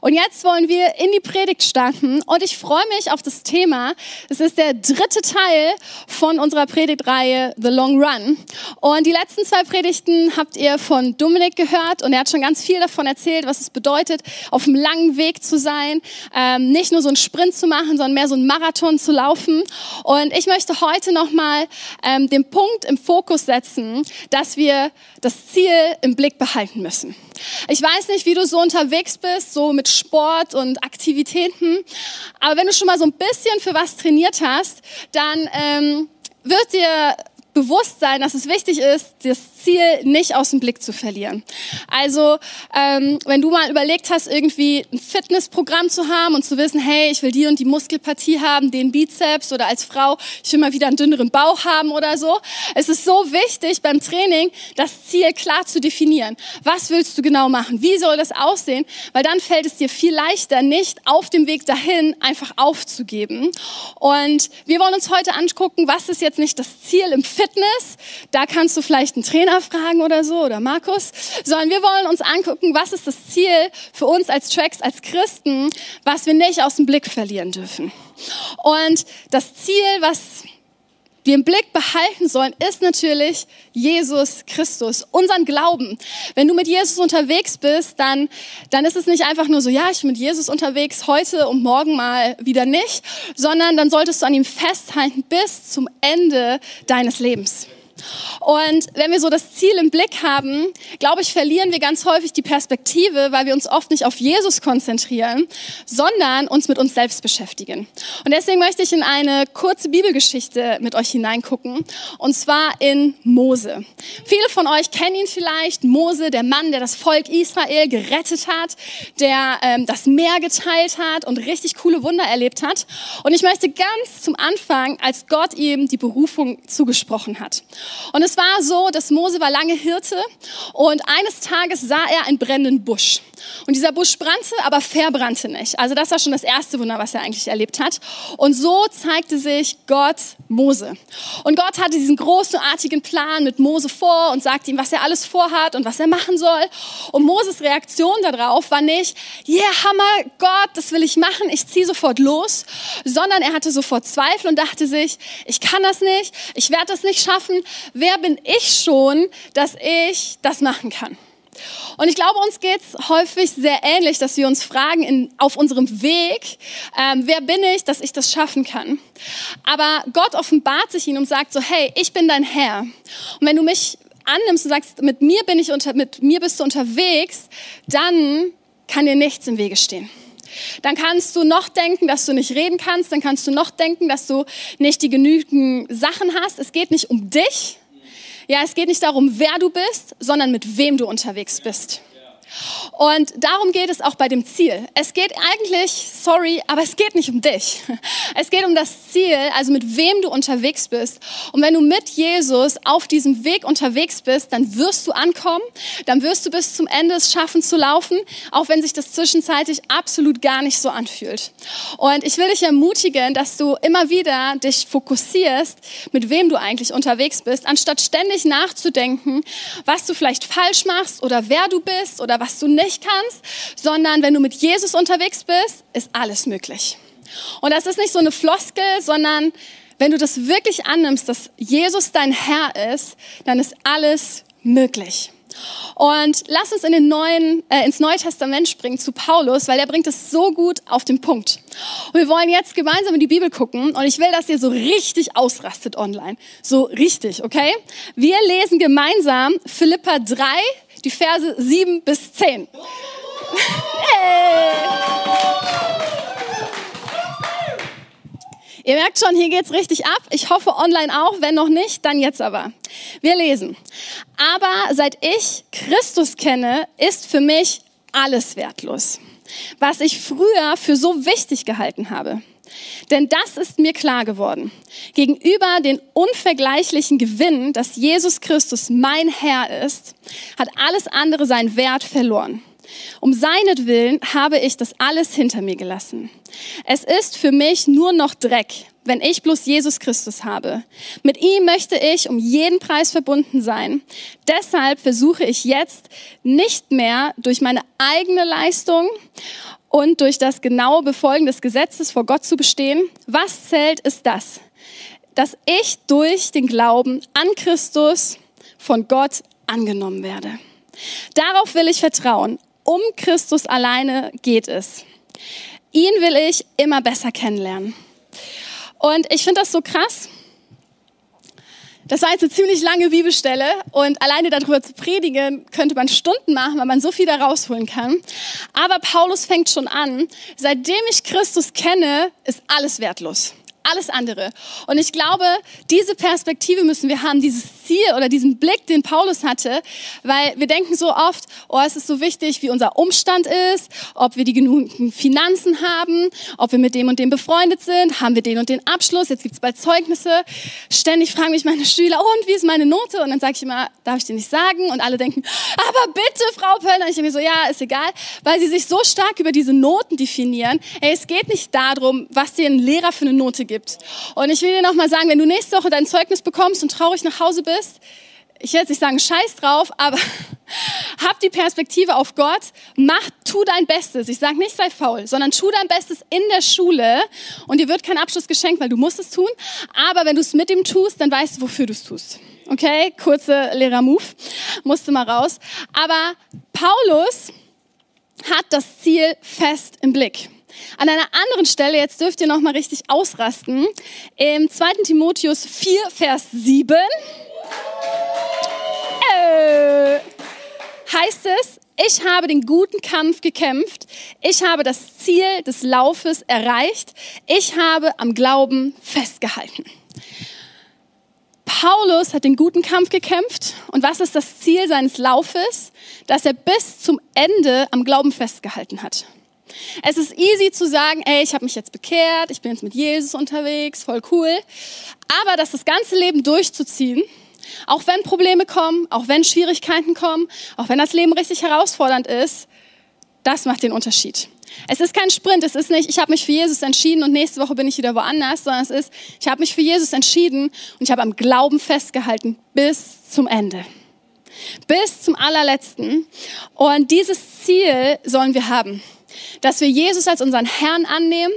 Und jetzt wollen wir in die Predigt starten und ich freue mich auf das Thema. Es ist der dritte Teil von unserer Predigtreihe The Long Run. Und die letzten zwei Predigten habt ihr von Dominik gehört und er hat schon ganz viel davon erzählt, was es bedeutet, auf einem langen Weg zu sein, ähm, nicht nur so einen Sprint zu machen, sondern mehr so einen Marathon zu laufen. Und ich möchte heute nochmal ähm, den Punkt im Fokus setzen, dass wir das Ziel im Blick behalten müssen. Ich weiß nicht, wie du so unterwegs bist, so mit Sport und Aktivitäten, aber wenn du schon mal so ein bisschen für was trainiert hast, dann ähm, wird dir bewusst sein, dass es wichtig ist, das Ziel nicht aus dem Blick zu verlieren. Also ähm, wenn du mal überlegt hast, irgendwie ein Fitnessprogramm zu haben und zu wissen, hey, ich will die und die Muskelpartie haben, den Bizeps oder als Frau, ich will mal wieder einen dünneren Bauch haben oder so. Es ist so wichtig beim Training, das Ziel klar zu definieren. Was willst du genau machen? Wie soll das aussehen? Weil dann fällt es dir viel leichter, nicht auf dem Weg dahin einfach aufzugeben. Und wir wollen uns heute angucken, was ist jetzt nicht das Ziel im Fitness? Da kannst du vielleicht einen Trainer Lena fragen oder so oder Markus, sondern wir wollen uns angucken, was ist das Ziel für uns als Tracks, als Christen, was wir nicht aus dem Blick verlieren dürfen. Und das Ziel, was wir im Blick behalten sollen, ist natürlich Jesus Christus, unseren Glauben. Wenn du mit Jesus unterwegs bist, dann, dann ist es nicht einfach nur so, ja, ich bin mit Jesus unterwegs, heute und morgen mal wieder nicht, sondern dann solltest du an ihm festhalten bis zum Ende deines Lebens. Und wenn wir so das Ziel im Blick haben, glaube ich, verlieren wir ganz häufig die Perspektive, weil wir uns oft nicht auf Jesus konzentrieren, sondern uns mit uns selbst beschäftigen. Und deswegen möchte ich in eine kurze Bibelgeschichte mit euch hineingucken, und zwar in Mose. Viele von euch kennen ihn vielleicht, Mose, der Mann, der das Volk Israel gerettet hat, der ähm, das Meer geteilt hat und richtig coole Wunder erlebt hat. Und ich möchte ganz zum Anfang, als Gott ihm die Berufung zugesprochen hat. Und es war so, dass Mose war lange Hirte und eines Tages sah er einen brennenden Busch. Und dieser Busch brannte, aber verbrannte nicht. Also das war schon das erste Wunder, was er eigentlich erlebt hat. Und so zeigte sich Gott Mose. Und Gott hatte diesen großartigen Plan mit Mose vor und sagte ihm, was er alles vorhat und was er machen soll. Und Moses Reaktion darauf war nicht, yeah, Hammer, Gott, das will ich machen, ich ziehe sofort los, sondern er hatte sofort Zweifel und dachte sich, ich kann das nicht, ich werde das nicht schaffen. Wer bin ich schon, dass ich das machen kann? Und ich glaube, uns geht es häufig sehr ähnlich, dass wir uns fragen in, auf unserem Weg, ähm, wer bin ich, dass ich das schaffen kann. Aber Gott offenbart sich ihnen und sagt so, hey, ich bin dein Herr. Und wenn du mich annimmst und sagst, mit mir, bin ich unter, mit mir bist du unterwegs, dann kann dir nichts im Wege stehen. Dann kannst du noch denken, dass du nicht reden kannst, dann kannst du noch denken, dass du nicht die genügend Sachen hast. Es geht nicht um dich, ja, es geht nicht darum, wer du bist, sondern mit wem du unterwegs bist. Und darum geht es auch bei dem Ziel. Es geht eigentlich, sorry, aber es geht nicht um dich. Es geht um das Ziel, also mit wem du unterwegs bist. Und wenn du mit Jesus auf diesem Weg unterwegs bist, dann wirst du ankommen, dann wirst du bis zum Ende es schaffen zu laufen, auch wenn sich das zwischenzeitlich absolut gar nicht so anfühlt. Und ich will dich ermutigen, dass du immer wieder dich fokussierst, mit wem du eigentlich unterwegs bist, anstatt ständig nachzudenken, was du vielleicht falsch machst oder wer du bist oder was du nicht kannst, sondern wenn du mit Jesus unterwegs bist, ist alles möglich. Und das ist nicht so eine Floskel, sondern wenn du das wirklich annimmst, dass Jesus dein Herr ist, dann ist alles möglich. Und lass uns in den neuen, äh, ins Neue Testament springen zu Paulus, weil er bringt es so gut auf den Punkt. Und wir wollen jetzt gemeinsam in die Bibel gucken und ich will, dass ihr so richtig ausrastet online. So richtig, okay? Wir lesen gemeinsam Philippa 3, die Verse 7 bis 10. hey. Ihr merkt schon, hier geht's richtig ab. Ich hoffe online auch. Wenn noch nicht, dann jetzt aber. Wir lesen. Aber seit ich Christus kenne, ist für mich alles wertlos. Was ich früher für so wichtig gehalten habe. Denn das ist mir klar geworden. Gegenüber den unvergleichlichen Gewinn, dass Jesus Christus mein Herr ist, hat alles andere seinen Wert verloren. Um seinetwillen habe ich das alles hinter mir gelassen. Es ist für mich nur noch Dreck, wenn ich bloß Jesus Christus habe. Mit ihm möchte ich um jeden Preis verbunden sein. Deshalb versuche ich jetzt nicht mehr durch meine eigene Leistung und durch das genaue Befolgen des Gesetzes vor Gott zu bestehen. Was zählt, ist das, dass ich durch den Glauben an Christus von Gott angenommen werde. Darauf will ich vertrauen. Um Christus alleine geht es. Ihn will ich immer besser kennenlernen. Und ich finde das so krass. Das war jetzt eine ziemlich lange Bibelstelle und alleine darüber zu predigen, könnte man Stunden machen, weil man so viel da rausholen kann. Aber Paulus fängt schon an, seitdem ich Christus kenne, ist alles wertlos alles andere. Und ich glaube, diese Perspektive müssen wir haben, dieses Ziel oder diesen Blick, den Paulus hatte, weil wir denken so oft, oh, es ist so wichtig, wie unser Umstand ist, ob wir die genügenden Finanzen haben, ob wir mit dem und dem befreundet sind, haben wir den und den Abschluss, jetzt gibt es bald Zeugnisse. Ständig fragen mich meine Schüler, und wie ist meine Note? Und dann sage ich immer, darf ich dir nicht sagen? Und alle denken, aber bitte, Frau Pöllner. Ich denke mir so, ja, ist egal, weil sie sich so stark über diese Noten definieren. Ey, es geht nicht darum, was dir ein Lehrer für eine Note gibt. Und ich will dir nochmal sagen, wenn du nächste Woche dein Zeugnis bekommst und traurig nach Hause bist, ich werde jetzt nicht sagen, scheiß drauf, aber hab die Perspektive auf Gott, mach, tu dein Bestes. Ich sage nicht, sei faul, sondern tu dein Bestes in der Schule und dir wird kein Abschluss geschenkt, weil du musst es tun. Aber wenn du es mit ihm tust, dann weißt du, wofür du es tust. Okay, kurze Lehrer-Move, musste mal raus. Aber Paulus hat das Ziel fest im Blick. An einer anderen Stelle, jetzt dürft ihr noch mal richtig ausrasten, im 2. Timotheus 4, Vers 7 äh, heißt es, ich habe den guten Kampf gekämpft, ich habe das Ziel des Laufes erreicht, ich habe am Glauben festgehalten. Paulus hat den guten Kampf gekämpft und was ist das Ziel seines Laufes? Dass er bis zum Ende am Glauben festgehalten hat. Es ist easy zu sagen, ey, ich habe mich jetzt bekehrt, ich bin jetzt mit Jesus unterwegs, voll cool. Aber das das ganze Leben durchzuziehen, auch wenn Probleme kommen, auch wenn Schwierigkeiten kommen, auch wenn das Leben richtig herausfordernd ist, das macht den Unterschied. Es ist kein Sprint, es ist nicht, ich habe mich für Jesus entschieden und nächste Woche bin ich wieder woanders, sondern es ist, ich habe mich für Jesus entschieden und ich habe am Glauben festgehalten bis zum Ende. Bis zum allerletzten. Und dieses Ziel sollen wir haben dass wir Jesus als unseren Herrn annehmen,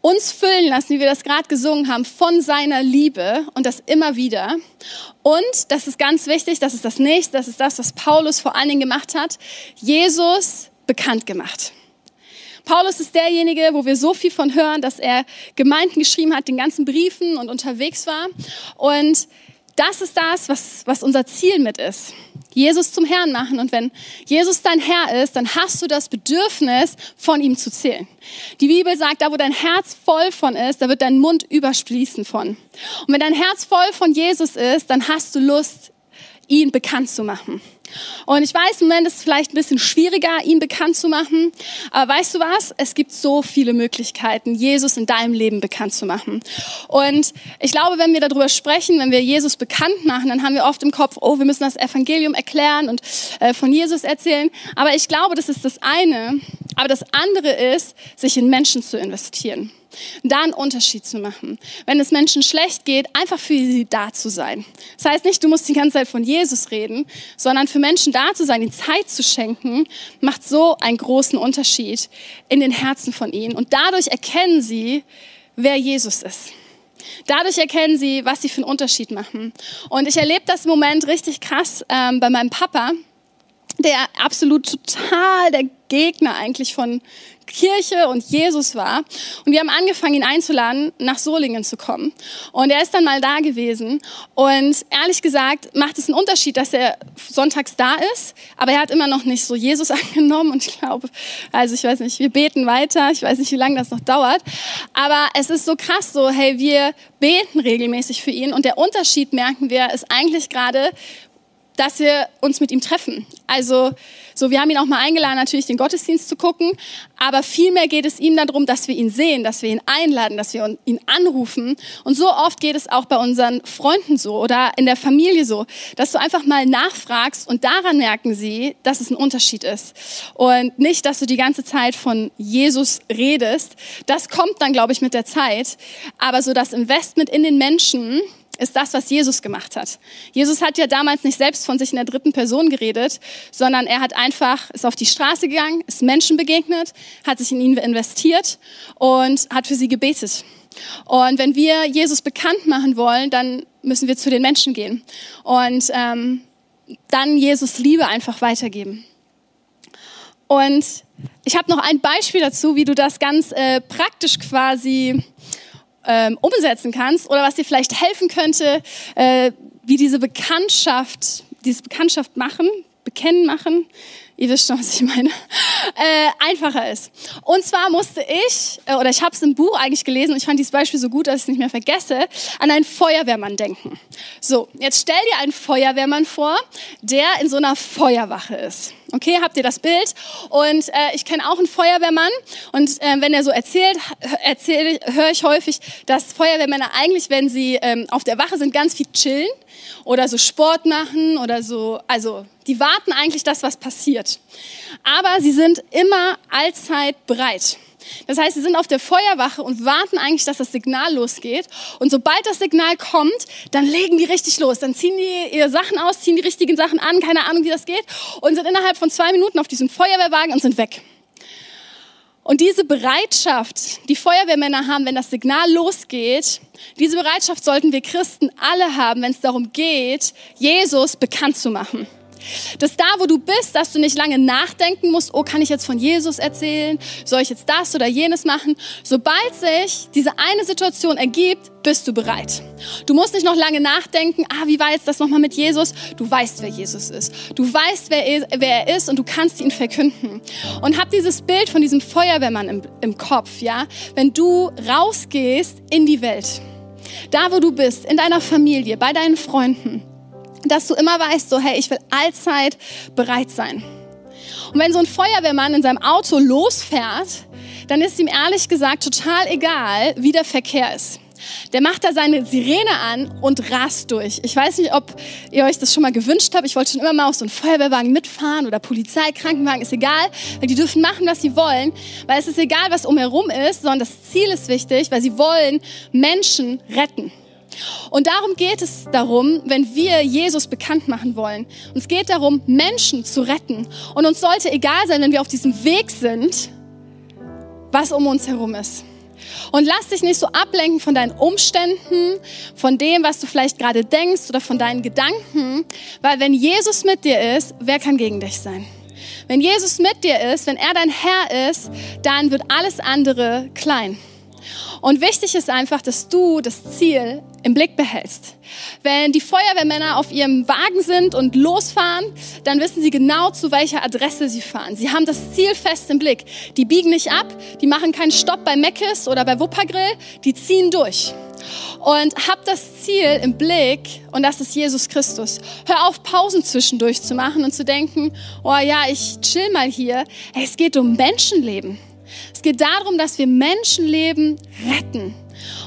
uns füllen lassen, wie wir das gerade gesungen haben, von seiner Liebe und das immer wieder. Und, das ist ganz wichtig, das ist das nächste, das ist das, was Paulus vor allen Dingen gemacht hat, Jesus bekannt gemacht. Paulus ist derjenige, wo wir so viel von hören, dass er Gemeinden geschrieben hat, den ganzen Briefen und unterwegs war. Und das ist das, was, was unser Ziel mit ist. Jesus zum Herrn machen. Und wenn Jesus dein Herr ist, dann hast du das Bedürfnis, von ihm zu zählen. Die Bibel sagt, da wo dein Herz voll von ist, da wird dein Mund überspließen von. Und wenn dein Herz voll von Jesus ist, dann hast du Lust, ihn bekannt zu machen. Und ich weiß, im Moment ist es vielleicht ein bisschen schwieriger, ihn bekannt zu machen. Aber weißt du was? Es gibt so viele Möglichkeiten, Jesus in deinem Leben bekannt zu machen. Und ich glaube, wenn wir darüber sprechen, wenn wir Jesus bekannt machen, dann haben wir oft im Kopf, oh, wir müssen das Evangelium erklären und äh, von Jesus erzählen. Aber ich glaube, das ist das eine. Aber das andere ist, sich in Menschen zu investieren da einen Unterschied zu machen. Wenn es Menschen schlecht geht, einfach für sie da zu sein. Das heißt nicht, du musst die ganze Zeit von Jesus reden, sondern für Menschen da zu sein, die Zeit zu schenken, macht so einen großen Unterschied in den Herzen von ihnen. Und dadurch erkennen sie, wer Jesus ist. Dadurch erkennen sie, was sie für einen Unterschied machen. Und ich erlebe das Moment richtig krass ähm, bei meinem Papa, der absolut total der Gegner eigentlich von Kirche und Jesus war. Und wir haben angefangen, ihn einzuladen, nach Solingen zu kommen. Und er ist dann mal da gewesen. Und ehrlich gesagt macht es einen Unterschied, dass er sonntags da ist. Aber er hat immer noch nicht so Jesus angenommen. Und ich glaube, also ich weiß nicht, wir beten weiter. Ich weiß nicht, wie lange das noch dauert. Aber es ist so krass so, hey, wir beten regelmäßig für ihn. Und der Unterschied, merken wir, ist eigentlich gerade, dass wir uns mit ihm treffen. Also so, wir haben ihn auch mal eingeladen, natürlich den Gottesdienst zu gucken, aber vielmehr geht es ihm darum, dass wir ihn sehen, dass wir ihn einladen, dass wir ihn anrufen. Und so oft geht es auch bei unseren Freunden so oder in der Familie so, dass du einfach mal nachfragst und daran merken sie, dass es ein Unterschied ist. Und nicht, dass du die ganze Zeit von Jesus redest. Das kommt dann, glaube ich, mit der Zeit. Aber so das Investment in den Menschen, ist das, was Jesus gemacht hat. Jesus hat ja damals nicht selbst von sich in der dritten Person geredet, sondern er hat einfach, ist auf die Straße gegangen, ist Menschen begegnet, hat sich in ihnen investiert und hat für sie gebetet. Und wenn wir Jesus bekannt machen wollen, dann müssen wir zu den Menschen gehen und ähm, dann Jesus Liebe einfach weitergeben. Und ich habe noch ein Beispiel dazu, wie du das ganz äh, praktisch quasi ähm, umsetzen kannst oder was dir vielleicht helfen könnte, äh, wie diese Bekanntschaft, diese Bekanntschaft machen, bekennen machen, ihr wisst schon, was ich meine, äh, einfacher ist. Und zwar musste ich, äh, oder ich habe es im Buch eigentlich gelesen, und ich fand dieses Beispiel so gut, dass ich es nicht mehr vergesse, an einen Feuerwehrmann denken. So, jetzt stell dir einen Feuerwehrmann vor, der in so einer Feuerwache ist. Okay, habt ihr das Bild? Und äh, ich kenne auch einen Feuerwehrmann und äh, wenn er so erzählt, erzähl, höre ich häufig, dass Feuerwehrmänner eigentlich, wenn sie ähm, auf der Wache sind, ganz viel chillen oder so Sport machen oder so, also die warten eigentlich das, was passiert. Aber sie sind immer allzeit bereit. Das heißt, sie sind auf der Feuerwache und warten eigentlich, dass das Signal losgeht. Und sobald das Signal kommt, dann legen die richtig los. Dann ziehen die ihre Sachen aus, ziehen die richtigen Sachen an, keine Ahnung, wie das geht, und sind innerhalb von zwei Minuten auf diesem Feuerwehrwagen und sind weg. Und diese Bereitschaft, die Feuerwehrmänner haben, wenn das Signal losgeht, diese Bereitschaft sollten wir Christen alle haben, wenn es darum geht, Jesus bekannt zu machen. Dass da, wo du bist, dass du nicht lange nachdenken musst, oh, kann ich jetzt von Jesus erzählen? Soll ich jetzt das oder jenes machen? Sobald sich diese eine Situation ergibt, bist du bereit. Du musst nicht noch lange nachdenken, ah, wie war jetzt das nochmal mit Jesus? Du weißt, wer Jesus ist. Du weißt, wer er, wer er ist und du kannst ihn verkünden. Und hab dieses Bild von diesem Feuerwehrmann im, im Kopf, ja? Wenn du rausgehst in die Welt, da, wo du bist, in deiner Familie, bei deinen Freunden, dass du immer weißt, so hey, ich will allzeit bereit sein. Und wenn so ein Feuerwehrmann in seinem Auto losfährt, dann ist ihm ehrlich gesagt total egal, wie der Verkehr ist. Der macht da seine Sirene an und rast durch. Ich weiß nicht, ob ihr euch das schon mal gewünscht habt. Ich wollte schon immer mal auf so einen Feuerwehrwagen mitfahren oder Polizei, Krankenwagen, ist egal, weil die dürfen machen, was sie wollen, weil es ist egal, was umherum ist, sondern das Ziel ist wichtig, weil sie wollen Menschen retten. Und darum geht es darum, wenn wir Jesus bekannt machen wollen. Uns geht darum, Menschen zu retten. Und uns sollte egal sein, wenn wir auf diesem Weg sind, was um uns herum ist. Und lass dich nicht so ablenken von deinen Umständen, von dem, was du vielleicht gerade denkst oder von deinen Gedanken, weil wenn Jesus mit dir ist, wer kann gegen dich sein? Wenn Jesus mit dir ist, wenn er dein Herr ist, dann wird alles andere klein. Und wichtig ist einfach, dass du das Ziel im Blick behältst. Wenn die Feuerwehrmänner auf ihrem Wagen sind und losfahren, dann wissen sie genau, zu welcher Adresse sie fahren. Sie haben das Ziel fest im Blick. Die biegen nicht ab, die machen keinen Stopp bei Meckes oder bei Wuppergrill, die ziehen durch. Und hab das Ziel im Blick und das ist Jesus Christus. Hör auf, Pausen zwischendurch zu machen und zu denken, oh ja, ich chill mal hier. Es geht um Menschenleben. Es geht darum, dass wir Menschenleben retten.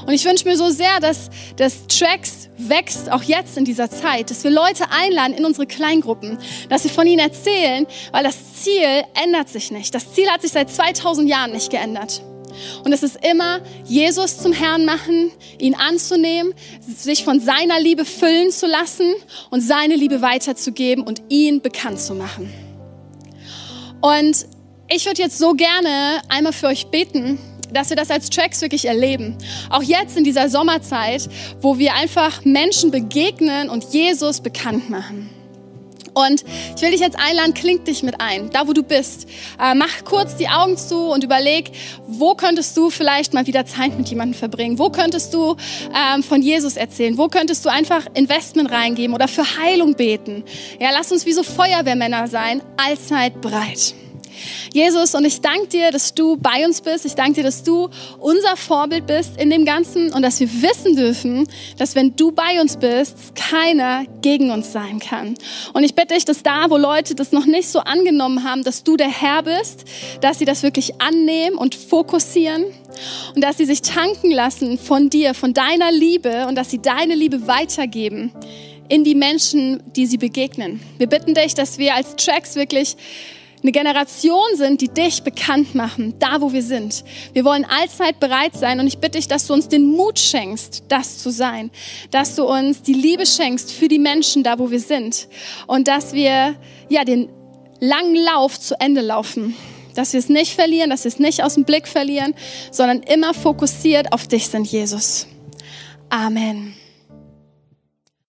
Und ich wünsche mir so sehr, dass das Tracks wächst, auch jetzt in dieser Zeit, dass wir Leute einladen in unsere Kleingruppen, dass wir von ihnen erzählen, weil das Ziel ändert sich nicht. Das Ziel hat sich seit 2000 Jahren nicht geändert. Und es ist immer, Jesus zum Herrn machen, ihn anzunehmen, sich von seiner Liebe füllen zu lassen und seine Liebe weiterzugeben und ihn bekannt zu machen. Und ich würde jetzt so gerne einmal für euch beten, dass wir das als Tracks wirklich erleben. Auch jetzt in dieser Sommerzeit, wo wir einfach Menschen begegnen und Jesus bekannt machen. Und ich will dich jetzt einladen, kling dich mit ein, da wo du bist. Äh, mach kurz die Augen zu und überleg, wo könntest du vielleicht mal wieder Zeit mit jemandem verbringen? Wo könntest du ähm, von Jesus erzählen? Wo könntest du einfach Investment reingeben oder für Heilung beten? Ja, lass uns wie so Feuerwehrmänner sein, allzeit bereit. Jesus, und ich danke dir, dass du bei uns bist. Ich danke dir, dass du unser Vorbild bist in dem Ganzen und dass wir wissen dürfen, dass wenn du bei uns bist, keiner gegen uns sein kann. Und ich bitte dich, dass da, wo Leute das noch nicht so angenommen haben, dass du der Herr bist, dass sie das wirklich annehmen und fokussieren und dass sie sich tanken lassen von dir, von deiner Liebe und dass sie deine Liebe weitergeben in die Menschen, die sie begegnen. Wir bitten dich, dass wir als Tracks wirklich eine Generation sind, die dich bekannt machen, da wo wir sind. Wir wollen allzeit bereit sein und ich bitte dich, dass du uns den Mut schenkst, das zu sein, dass du uns die Liebe schenkst für die Menschen, da wo wir sind und dass wir ja den langen Lauf zu Ende laufen. Dass wir es nicht verlieren, dass wir es nicht aus dem Blick verlieren, sondern immer fokussiert auf dich sind, Jesus. Amen.